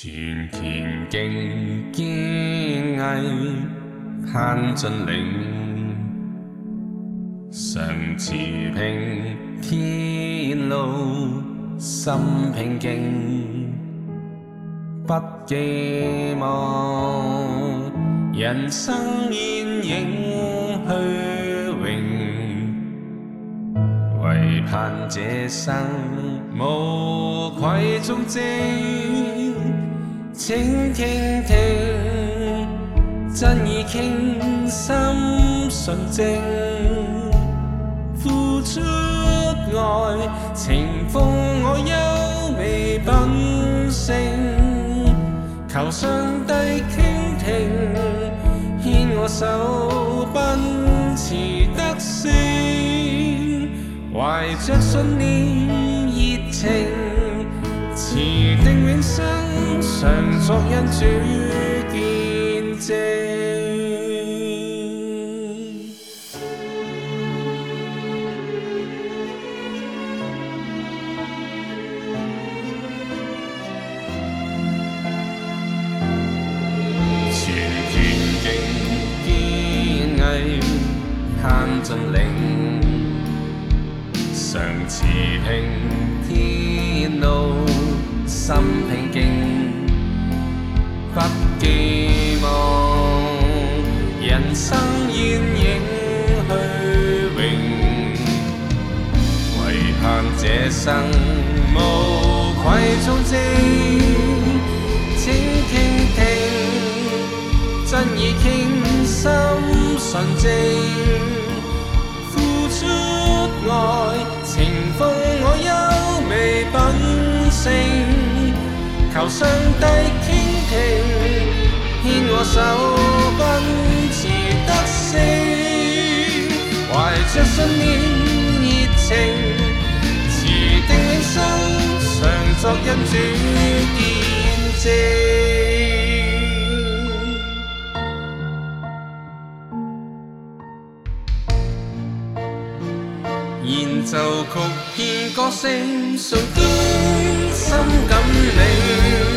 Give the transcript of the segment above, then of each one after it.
全拳经技艺，攀进岭，神驰平天路，心平静，不寄望人生烟影虚荣，唯盼这生无愧忠贞。请倾听，真意倾心纯净，付出爱，情奉我优美品性，求上帝倾听，牵我手奔驰得胜，怀着信念热情，持定永生。常作因主见证，全凭敬坚毅，攀峻岭，常持平天怒，心平静。不寄望，人生煙影虛榮，遺憾這生無愧忠貞。請聽聽，真已傾心純正，付出愛，情奉我優美品性，求上帝傾聽。牽我手，君子得勝。懷着信念熱情，持定永生，常作恩主見證。演奏曲編歌聲，屬於心感領。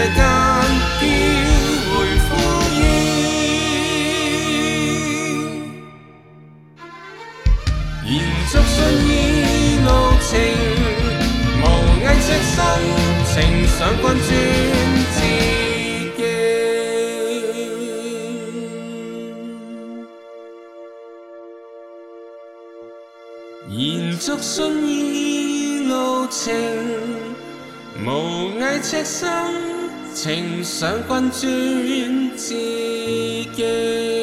这间庙回呼应，延续信义路程，无碍赤心，情上关砖砌建，延续信义路程，无碍赤心。情想君尊，自己。